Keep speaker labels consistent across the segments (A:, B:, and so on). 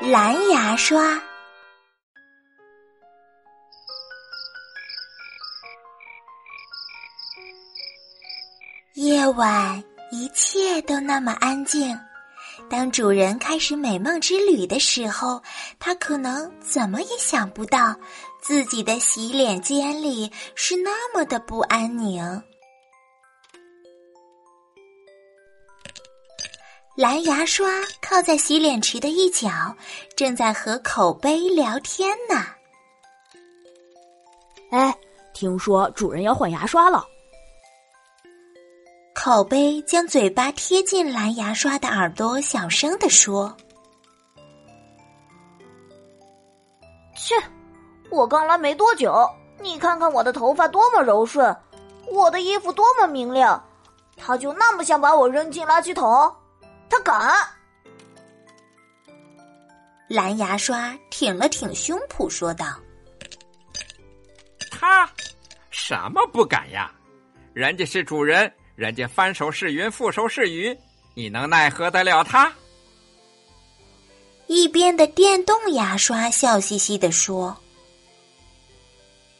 A: 蓝牙刷。夜晚，一切都那么安静。当主人开始美梦之旅的时候，他可能怎么也想不到，自己的洗脸间里是那么的不安宁。蓝牙刷靠在洗脸池的一角，正在和口碑聊天呢。
B: 哎，听说主人要换牙刷了。
A: 口碑将嘴巴贴近蓝牙刷的耳朵，小声的说：“
C: 切，我刚来没多久，你看看我的头发多么柔顺，我的衣服多么明亮，他就那么想把我扔进垃圾桶？”他敢！
A: 蓝牙刷挺了挺胸脯说道：“
D: 他什么不敢呀？人家是主人，人家翻手是云，覆手是雨，你能奈何得了他？”
A: 一边的电动牙刷笑嘻嘻的说：“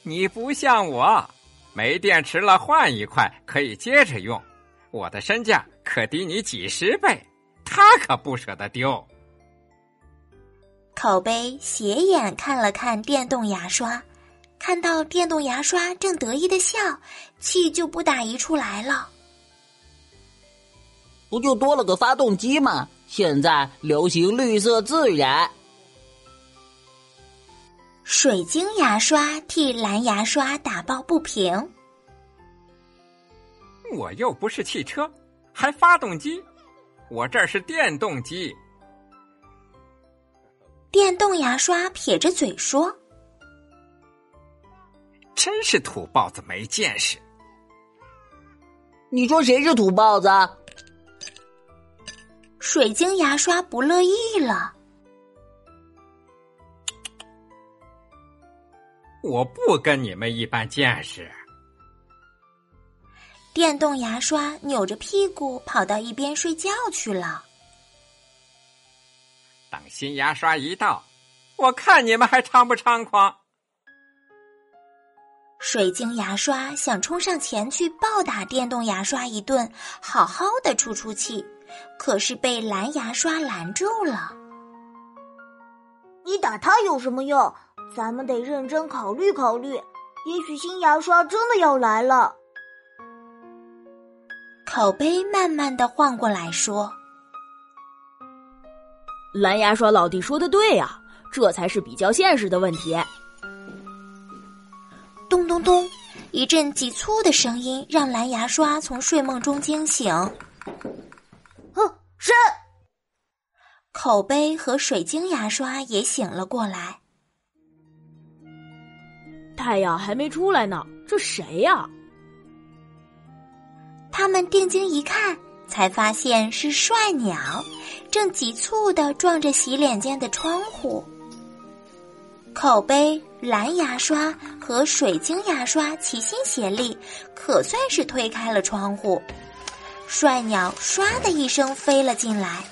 D: 你不像我，没电池了换一块可以接着用，我的身价可抵你几十倍。”他可不舍得丢。
A: 口碑斜眼看了看电动牙刷，看到电动牙刷正得意的笑，气就不打一处来了。
E: 不就多了个发动机吗？现在流行绿色自然。
A: 水晶牙刷替蓝牙刷打抱不平。
D: 我又不是汽车，还发动机。我这是电动机。
A: 电动牙刷撇着嘴说：“
D: 真是土包子，没见识。”
E: 你说谁是土包子？
A: 水晶牙刷不乐意了。
D: 我不跟你们一般见识。
A: 电动牙刷扭着屁股跑到一边睡觉去了。
D: 等新牙刷一到，我看你们还猖不猖狂！
A: 水晶牙刷想冲上前去暴打电动牙刷一顿，好好的出出气，可是被蓝牙刷拦住了。
C: 你打他有什么用？咱们得认真考虑考虑，也许新牙刷真的要来了。
A: 口碑慢慢的晃过来说：“
B: 蓝牙刷老弟说的对呀，这才是比较现实的问题。”
A: 咚咚咚，一阵急促的声音让蓝牙刷从睡梦中惊醒。
C: 哼，是。
A: 口碑和水晶牙刷也醒了过来。
B: 太阳还没出来呢，这谁呀？
A: 他们定睛一看，才发现是帅鸟，正急促的撞着洗脸间的窗户。口碑、蓝牙刷和水晶牙刷齐心协力，可算是推开了窗户。帅鸟唰的一声飞了进来，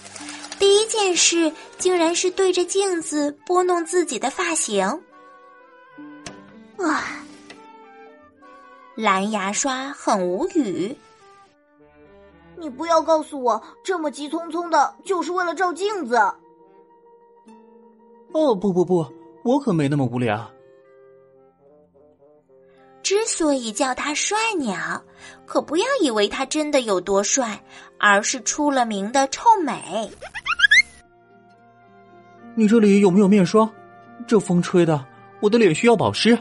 A: 第一件事竟然是对着镜子拨弄自己的发型。啊！蓝牙刷很无语。
C: 你不要告诉我，这么急匆匆的，就是为了照镜子。
F: 哦不不不，我可没那么无聊。
A: 之所以叫他帅鸟，可不要以为他真的有多帅，而是出了名的臭美。
F: 你这里有没有面霜？这风吹的，我的脸需要保湿。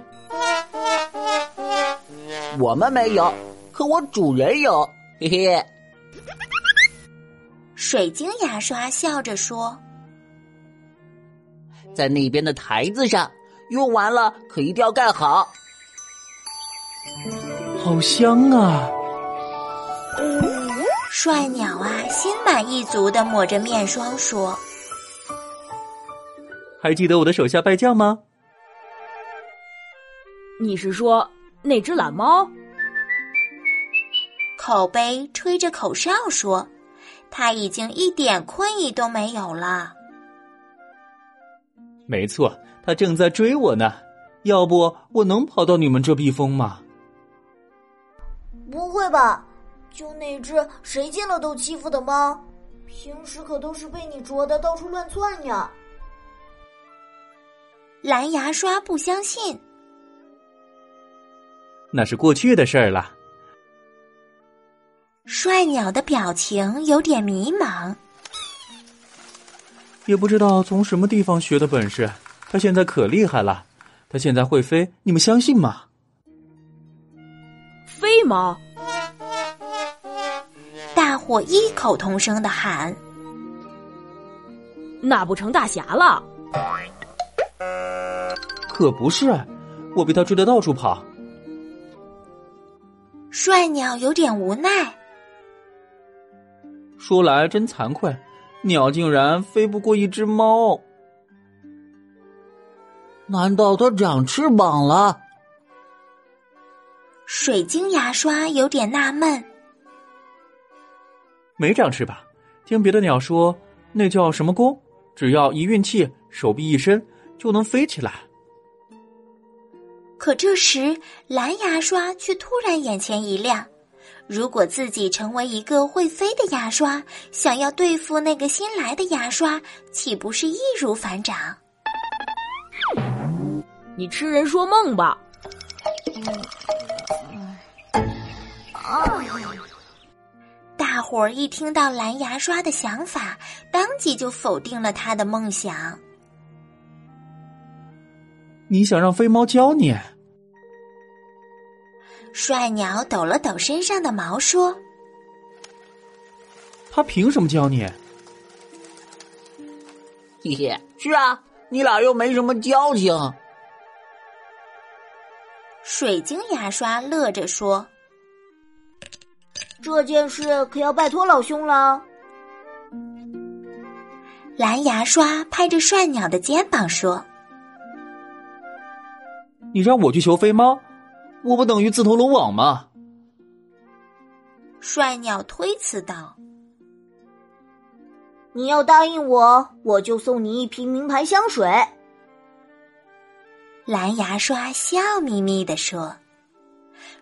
E: 我们没有，可我主人有，嘿嘿。
A: 水晶牙刷笑着说：“
E: 在那边的台子上，用完了可一定要盖好。”
F: 好香啊！
A: 帅鸟啊，心满意足的抹着面霜说：“
F: 还记得我的手下败将吗？”
B: 你是说那只懒猫？
A: 口碑吹着口哨说。他已经一点困意都没有了。
F: 没错，他正在追我呢。要不我能跑到你们这避风吗？
C: 不会吧？就那只谁见了都欺负的猫，平时可都是被你啄的到处乱窜呀。
A: 蓝牙刷不相信，
F: 那是过去的事儿了。
A: 帅鸟的表情有点迷茫，
F: 也不知道从什么地方学的本事。他现在可厉害了，他现在会飞，你们相信吗？
B: 飞猫，
A: 大伙异口同声的喊：“
B: 那不成大侠了？”
F: 可不是，我被他追得到处跑。
A: 帅鸟有点无奈。
F: 说来真惭愧，鸟竟然飞不过一只猫。
E: 难道它长翅膀了？
A: 水晶牙刷有点纳闷。
F: 没长翅膀，听别的鸟说，那叫什么弓？只要一运气，手臂一伸，就能飞起来。
A: 可这时，蓝牙刷却突然眼前一亮。如果自己成为一个会飞的牙刷，想要对付那个新来的牙刷，岂不是易如反掌？
B: 你痴人说梦吧！
A: 大伙儿一听到蓝牙刷的想法，当即就否定了他的梦想。
F: 你想让飞猫教你？
A: 帅鸟抖了抖身上的毛，说：“
F: 他凭什么教你？”
E: 嘿嘿，是啊，你俩又没什么交情。
A: 水晶牙刷乐着说：“
C: 这件事可要拜托老兄了。”
A: 蓝牙刷拍着帅鸟的肩膀说：“
F: 你让我去求飞猫？”我不等于自投罗网吗？
A: 帅鸟推辞道：“
C: 你要答应我，我就送你一瓶名牌香水。”
A: 蓝牙刷笑眯眯的说：“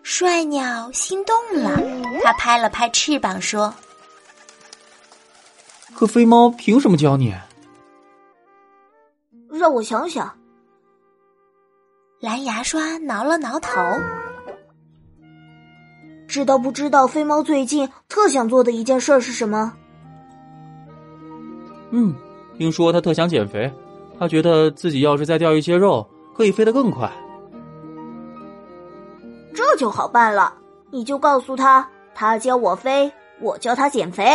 A: 帅鸟心动了，他拍了拍翅膀说：‘
F: 可飞猫凭什么教你？’
C: 让我想想。”
A: 蓝牙刷挠了挠头，
C: 知道不知道飞猫最近特想做的一件事是什么？
F: 嗯，听说他特想减肥，他觉得自己要是再掉一些肉，可以飞得更快。
C: 这就好办了，你就告诉他，他教我飞，我教他减肥。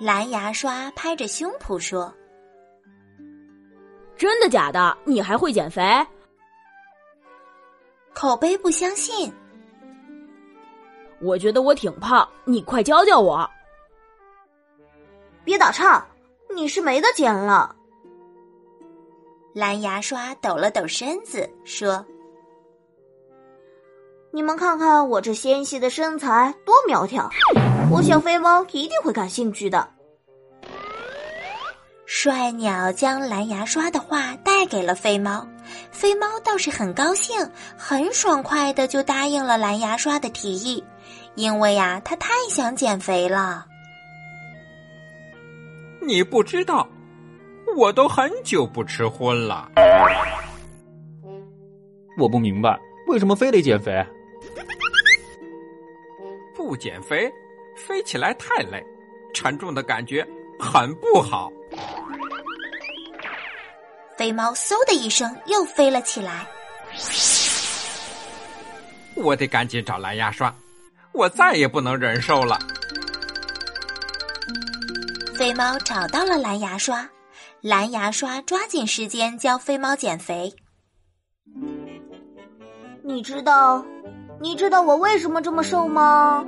A: 蓝牙刷拍着胸脯说。
B: 真的假的？你还会减肥？
A: 口碑不相信。
B: 我觉得我挺胖，你快教教我。
C: 别打岔，你是没得减了。
A: 蓝牙刷抖了抖身子说：“
C: 你们看看我这纤细的身材多苗条，我想飞猫一定会感兴趣的。”
A: 帅鸟将蓝牙刷的话带给了飞猫，飞猫倒是很高兴，很爽快的就答应了蓝牙刷的提议，因为呀，他太想减肥了。
D: 你不知道，我都很久不吃荤了。
F: 我不明白，为什么非得减肥？
D: 不减肥，飞起来太累，沉重的感觉很不好。
A: 飞猫嗖的一声又飞了起来。
D: 我得赶紧找蓝牙刷，我再也不能忍受了。
A: 飞猫找到了蓝牙刷，蓝牙刷抓紧时间教飞猫减肥。
C: 你知道，你知道我为什么这么瘦吗？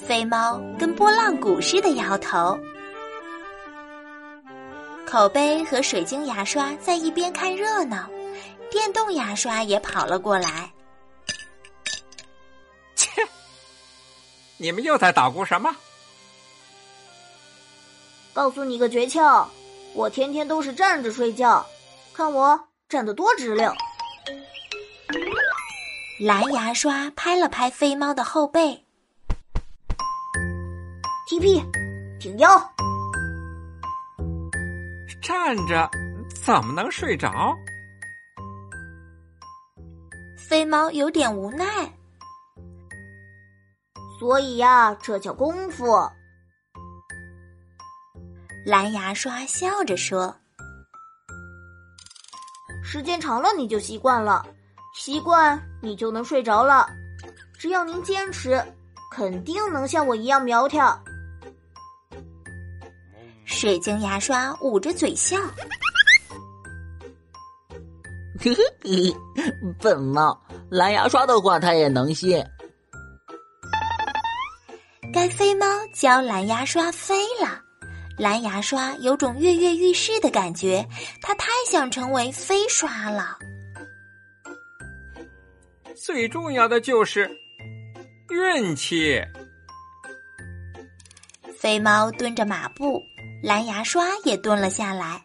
A: 飞猫跟拨浪鼓似的摇头。口杯和水晶牙刷在一边看热闹，电动牙刷也跑了过来。
D: 切！你们又在捣鼓什么？
C: 告诉你个诀窍，我天天都是站着睡觉，看我站得多直溜。
A: 蓝牙刷拍了拍飞猫的后背，
C: 踢屁，挺腰。
D: 站着怎么能睡着？
A: 飞猫有点无奈。
C: 所以呀，这叫功夫。
A: 蓝牙刷笑着说：“
C: 时间长了，你就习惯了，习惯你就能睡着了。只要您坚持，肯定能像我一样苗条。”
A: 水晶牙刷捂着嘴笑：“
E: 呵呵呵，笨猫，蓝牙刷的话它也能信。”
A: 该飞猫教蓝牙刷飞了。蓝牙刷有种跃跃欲试的感觉，它太想成为飞刷了。
D: 最重要的就是运气。
A: 飞猫蹲着马步，蓝牙刷也蹲了下来。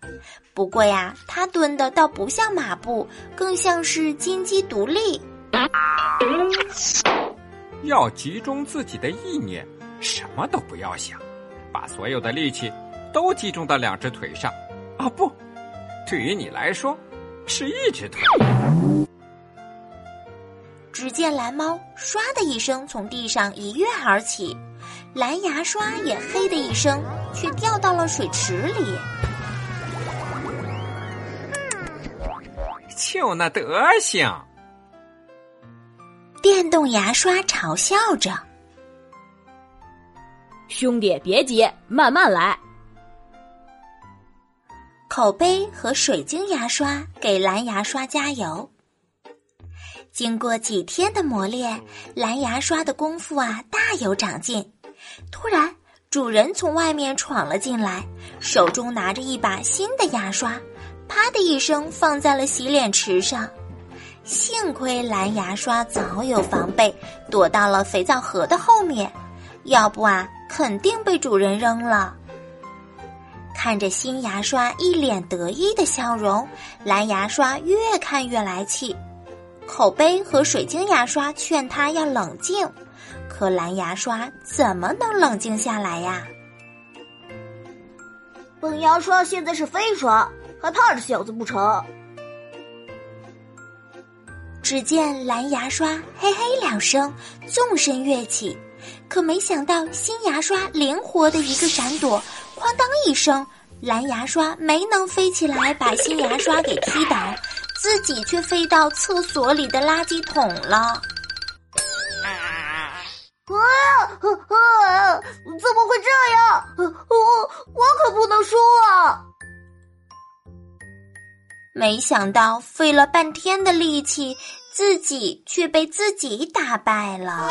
A: 不过呀，它蹲的倒不像马步，更像是金鸡独立。
D: 要集中自己的意念，什么都不要想。把所有的力气都集中到两只腿上，啊不，对于你来说是一只腿。
A: 只见蓝猫唰的一声从地上一跃而起，蓝牙刷也嘿的一声，却掉到了水池里。
D: 就那德行！
A: 电动牙刷嘲笑着。
B: 兄弟，别急，慢慢来。
A: 口杯和水晶牙刷给蓝牙刷加油。经过几天的磨练，蓝牙刷的功夫啊大有长进。突然，主人从外面闯了进来，手中拿着一把新的牙刷，啪的一声放在了洗脸池上。幸亏蓝牙刷早有防备，躲到了肥皂盒的后面，要不啊。肯定被主人扔了。看着新牙刷一脸得意的笑容，蓝牙刷越看越来气。口碑和水晶牙刷劝他要冷静，可蓝牙刷怎么能冷静下来呀？
C: 本牙刷现在是飞刷，还怕这小子不成？
A: 只见蓝牙刷嘿嘿两声，纵身跃起。可没想到，新牙刷灵活的一个闪躲，哐当一声，蓝牙刷没能飞起来把新牙刷给踢倒，自己却飞到厕所里的垃圾桶了。
C: 啊！怎么会这样？我我可不能输啊！
A: 没想到费了半天的力气，自己却被自己打败了。